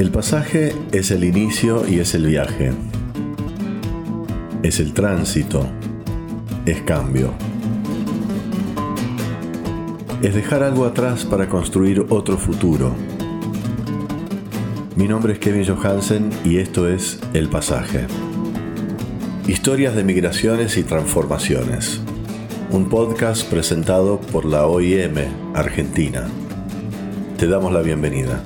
El pasaje es el inicio y es el viaje. Es el tránsito. Es cambio. Es dejar algo atrás para construir otro futuro. Mi nombre es Kevin Johansen y esto es El Pasaje. Historias de migraciones y transformaciones. Un podcast presentado por la OIM Argentina. Te damos la bienvenida.